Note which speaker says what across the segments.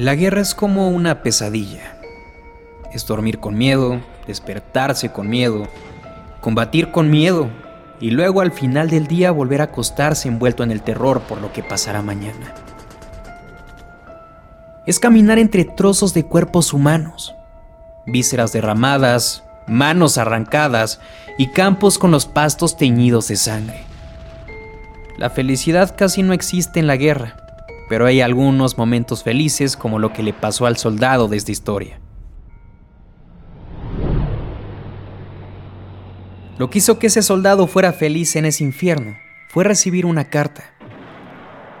Speaker 1: La guerra es como una pesadilla. Es dormir con miedo, despertarse con miedo, combatir con miedo y luego al final del día volver a acostarse envuelto en el terror por lo que pasará mañana. Es caminar entre trozos de cuerpos humanos, vísceras derramadas, manos arrancadas y campos con los pastos teñidos de sangre. La felicidad casi no existe en la guerra pero hay algunos momentos felices como lo que le pasó al soldado de esta historia. Lo que hizo que ese soldado fuera feliz en ese infierno fue recibir una carta.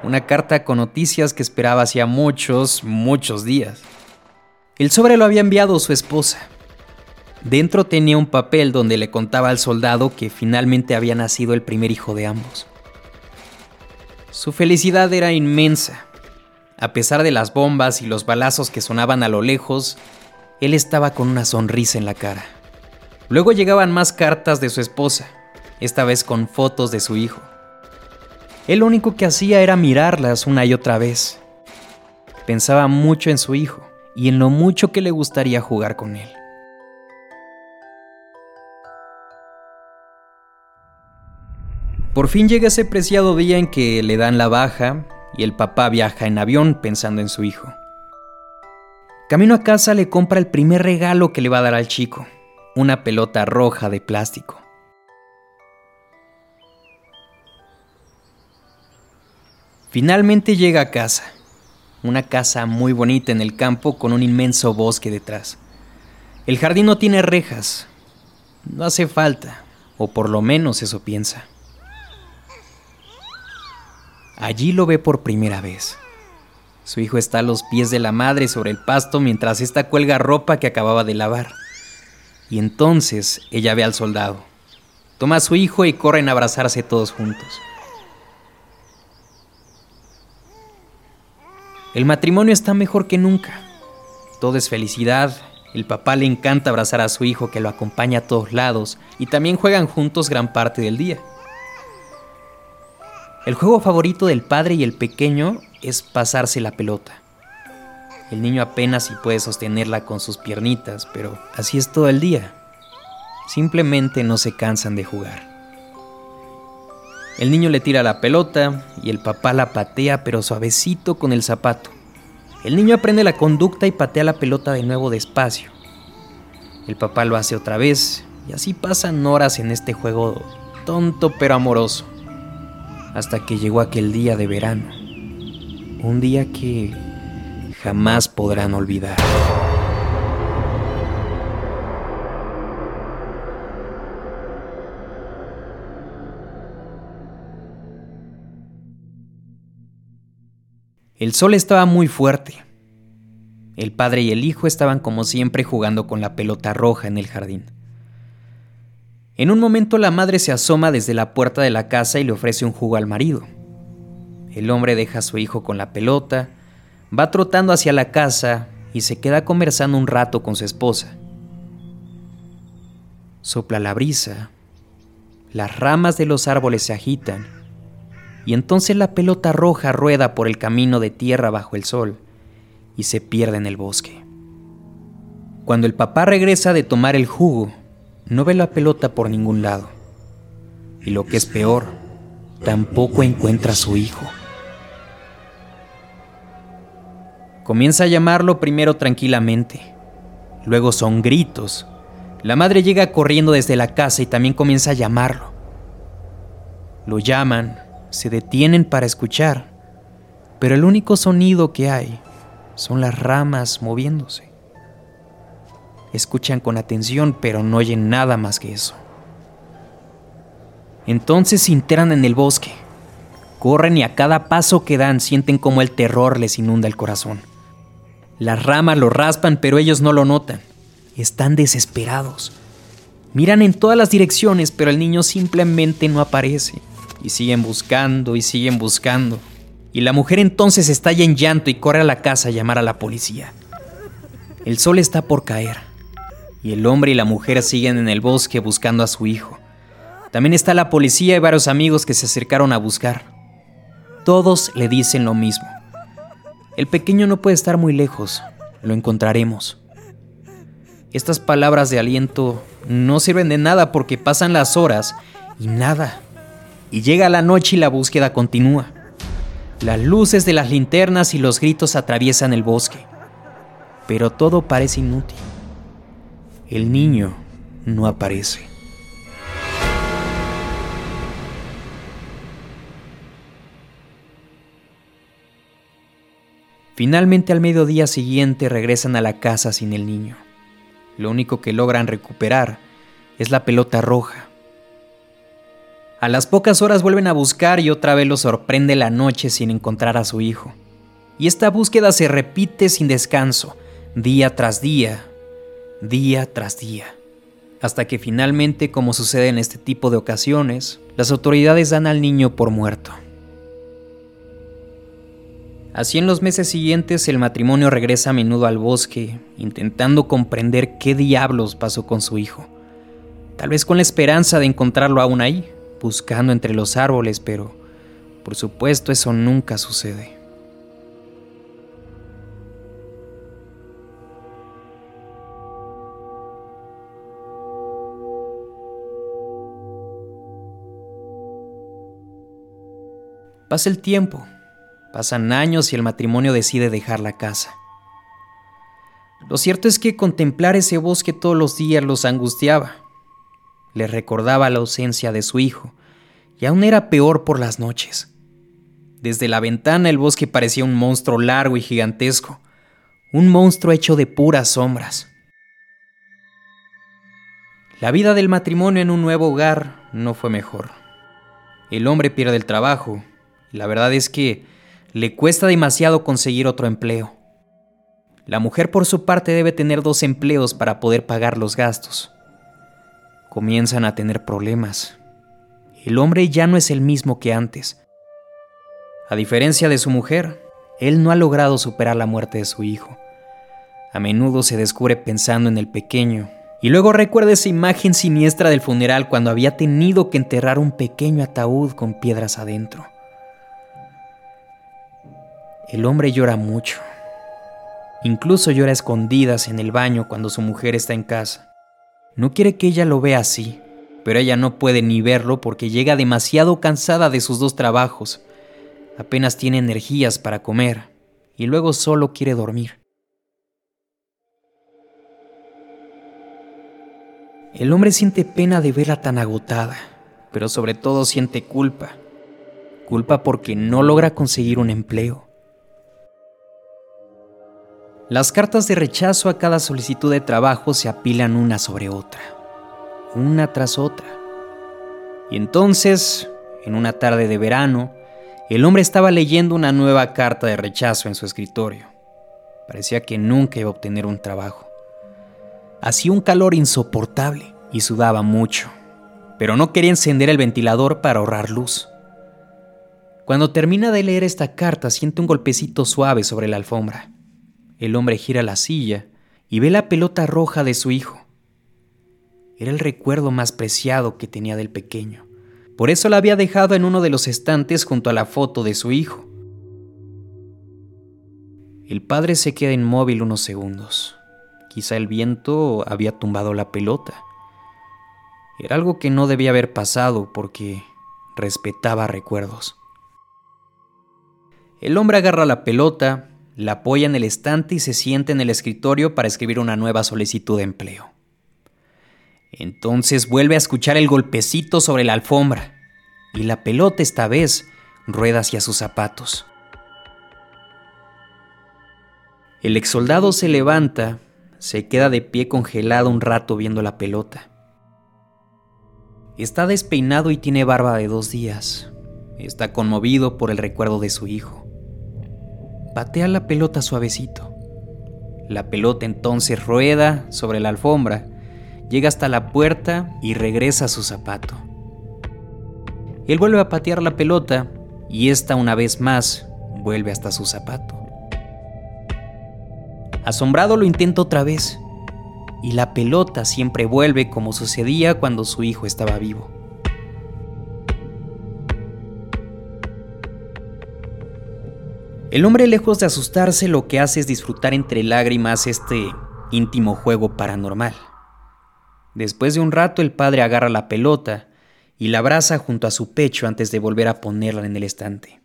Speaker 1: Una carta con noticias que esperaba hacía muchos, muchos días. El sobre lo había enviado su esposa. Dentro tenía un papel donde le contaba al soldado que finalmente había nacido el primer hijo de ambos. Su felicidad era inmensa. A pesar de las bombas y los balazos que sonaban a lo lejos, él estaba con una sonrisa en la cara. Luego llegaban más cartas de su esposa, esta vez con fotos de su hijo. Él lo único que hacía era mirarlas una y otra vez. Pensaba mucho en su hijo y en lo mucho que le gustaría jugar con él. Por fin llega ese preciado día en que le dan la baja y el papá viaja en avión pensando en su hijo. Camino a casa le compra el primer regalo que le va a dar al chico, una pelota roja de plástico. Finalmente llega a casa, una casa muy bonita en el campo con un inmenso bosque detrás. El jardín no tiene rejas, no hace falta, o por lo menos eso piensa. Allí lo ve por primera vez. Su hijo está a los pies de la madre sobre el pasto mientras ésta cuelga ropa que acababa de lavar. Y entonces ella ve al soldado. Toma a su hijo y corren a abrazarse todos juntos. El matrimonio está mejor que nunca. Todo es felicidad. El papá le encanta abrazar a su hijo que lo acompaña a todos lados y también juegan juntos gran parte del día. El juego favorito del padre y el pequeño es pasarse la pelota. El niño apenas si puede sostenerla con sus piernitas, pero así es todo el día. Simplemente no se cansan de jugar. El niño le tira la pelota y el papá la patea pero suavecito con el zapato. El niño aprende la conducta y patea la pelota de nuevo despacio. El papá lo hace otra vez y así pasan horas en este juego tonto pero amoroso hasta que llegó aquel día de verano, un día que jamás podrán olvidar. El sol estaba muy fuerte. El padre y el hijo estaban como siempre jugando con la pelota roja en el jardín. En un momento la madre se asoma desde la puerta de la casa y le ofrece un jugo al marido. El hombre deja a su hijo con la pelota, va trotando hacia la casa y se queda conversando un rato con su esposa. Sopla la brisa, las ramas de los árboles se agitan y entonces la pelota roja rueda por el camino de tierra bajo el sol y se pierde en el bosque. Cuando el papá regresa de tomar el jugo, no ve la pelota por ningún lado. Y lo que es peor, tampoco encuentra a su hijo. Comienza a llamarlo primero tranquilamente. Luego son gritos. La madre llega corriendo desde la casa y también comienza a llamarlo. Lo llaman, se detienen para escuchar, pero el único sonido que hay son las ramas moviéndose. Escuchan con atención, pero no oyen nada más que eso. Entonces se enteran en el bosque. Corren y a cada paso que dan sienten como el terror les inunda el corazón. Las ramas lo raspan, pero ellos no lo notan. Están desesperados. Miran en todas las direcciones, pero el niño simplemente no aparece. Y siguen buscando y siguen buscando. Y la mujer entonces estalla en llanto y corre a la casa a llamar a la policía. El sol está por caer y el hombre y la mujer siguen en el bosque buscando a su hijo. También está la policía y varios amigos que se acercaron a buscar. Todos le dicen lo mismo. El pequeño no puede estar muy lejos, lo encontraremos. Estas palabras de aliento no sirven de nada porque pasan las horas y nada. Y llega la noche y la búsqueda continúa. Las luces de las linternas y los gritos atraviesan el bosque. Pero todo parece inútil. El niño no aparece. Finalmente al mediodía siguiente regresan a la casa sin el niño. Lo único que logran recuperar es la pelota roja. A las pocas horas vuelven a buscar y otra vez lo sorprende la noche sin encontrar a su hijo. Y esta búsqueda se repite sin descanso, día tras día, día tras día. Hasta que finalmente, como sucede en este tipo de ocasiones, las autoridades dan al niño por muerto. Así en los meses siguientes el matrimonio regresa a menudo al bosque, intentando comprender qué diablos pasó con su hijo. Tal vez con la esperanza de encontrarlo aún ahí, buscando entre los árboles, pero por supuesto eso nunca sucede. Pasa el tiempo Pasan años y el matrimonio decide dejar la casa. Lo cierto es que contemplar ese bosque todos los días los angustiaba. Les recordaba la ausencia de su hijo, y aún era peor por las noches. Desde la ventana el bosque parecía un monstruo largo y gigantesco, un monstruo hecho de puras sombras. La vida del matrimonio en un nuevo hogar no fue mejor. El hombre pierde el trabajo, la verdad es que le cuesta demasiado conseguir otro empleo. La mujer por su parte debe tener dos empleos para poder pagar los gastos. Comienzan a tener problemas. El hombre ya no es el mismo que antes. A diferencia de su mujer, él no ha logrado superar la muerte de su hijo. A menudo se descubre pensando en el pequeño y luego recuerda esa imagen siniestra del funeral cuando había tenido que enterrar un pequeño ataúd con piedras adentro. El hombre llora mucho. Incluso llora escondidas en el baño cuando su mujer está en casa. No quiere que ella lo vea así, pero ella no puede ni verlo porque llega demasiado cansada de sus dos trabajos. Apenas tiene energías para comer y luego solo quiere dormir. El hombre siente pena de verla tan agotada, pero sobre todo siente culpa. Culpa porque no logra conseguir un empleo las cartas de rechazo a cada solicitud de trabajo se apilan una sobre otra, una tras otra. Y entonces, en una tarde de verano, el hombre estaba leyendo una nueva carta de rechazo en su escritorio. Parecía que nunca iba a obtener un trabajo. Hacía un calor insoportable y sudaba mucho, pero no quería encender el ventilador para ahorrar luz. Cuando termina de leer esta carta, siente un golpecito suave sobre la alfombra. El hombre gira la silla y ve la pelota roja de su hijo. Era el recuerdo más preciado que tenía del pequeño. Por eso la había dejado en uno de los estantes junto a la foto de su hijo. El padre se queda inmóvil unos segundos. Quizá el viento había tumbado la pelota. Era algo que no debía haber pasado porque respetaba recuerdos. El hombre agarra la pelota, la apoya en el estante y se sienta en el escritorio para escribir una nueva solicitud de empleo. Entonces vuelve a escuchar el golpecito sobre la alfombra y la pelota esta vez rueda hacia sus zapatos. El exsoldado se levanta, se queda de pie congelado un rato viendo la pelota. Está despeinado y tiene barba de dos días. Está conmovido por el recuerdo de su hijo. Patea la pelota suavecito. La pelota entonces rueda sobre la alfombra, llega hasta la puerta y regresa a su zapato. Él vuelve a patear la pelota y esta una vez más vuelve hasta su zapato. Asombrado lo intenta otra vez y la pelota siempre vuelve como sucedía cuando su hijo estaba vivo. El hombre lejos de asustarse lo que hace es disfrutar entre lágrimas este íntimo juego paranormal. Después de un rato el padre agarra la pelota y la abraza junto a su pecho antes de volver a ponerla en el estante.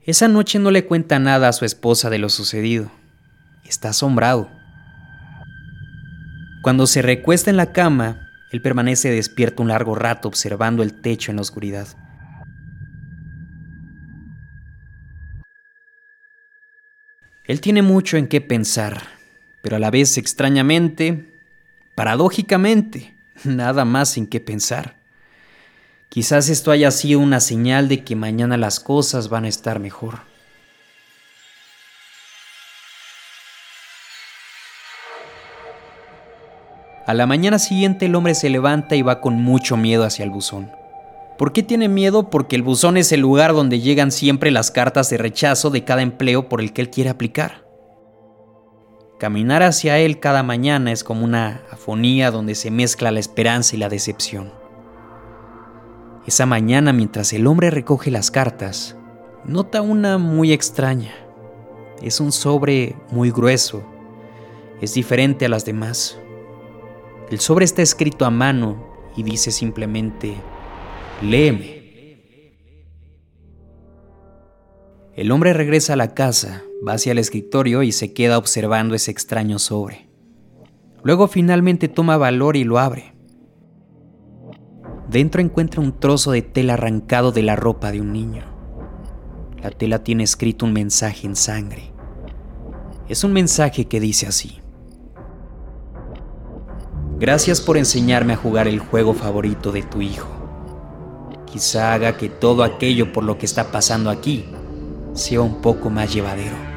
Speaker 1: Esa noche no le cuenta nada a su esposa de lo sucedido. Está asombrado. Cuando se recuesta en la cama, él permanece despierto un largo rato observando el techo en la oscuridad. Él tiene mucho en qué pensar, pero a la vez extrañamente, paradójicamente, nada más en qué pensar. Quizás esto haya sido una señal de que mañana las cosas van a estar mejor. A la mañana siguiente el hombre se levanta y va con mucho miedo hacia el buzón. ¿Por qué tiene miedo? Porque el buzón es el lugar donde llegan siempre las cartas de rechazo de cada empleo por el que él quiere aplicar. Caminar hacia él cada mañana es como una afonía donde se mezcla la esperanza y la decepción. Esa mañana, mientras el hombre recoge las cartas, nota una muy extraña. Es un sobre muy grueso. Es diferente a las demás. El sobre está escrito a mano y dice simplemente, léeme. El hombre regresa a la casa, va hacia el escritorio y se queda observando ese extraño sobre. Luego finalmente toma valor y lo abre. Dentro encuentra un trozo de tela arrancado de la ropa de un niño. La tela tiene escrito un mensaje en sangre. Es un mensaje que dice así. Gracias por enseñarme a jugar el juego favorito de tu hijo. Quizá haga que todo aquello por lo que está pasando aquí sea un poco más llevadero.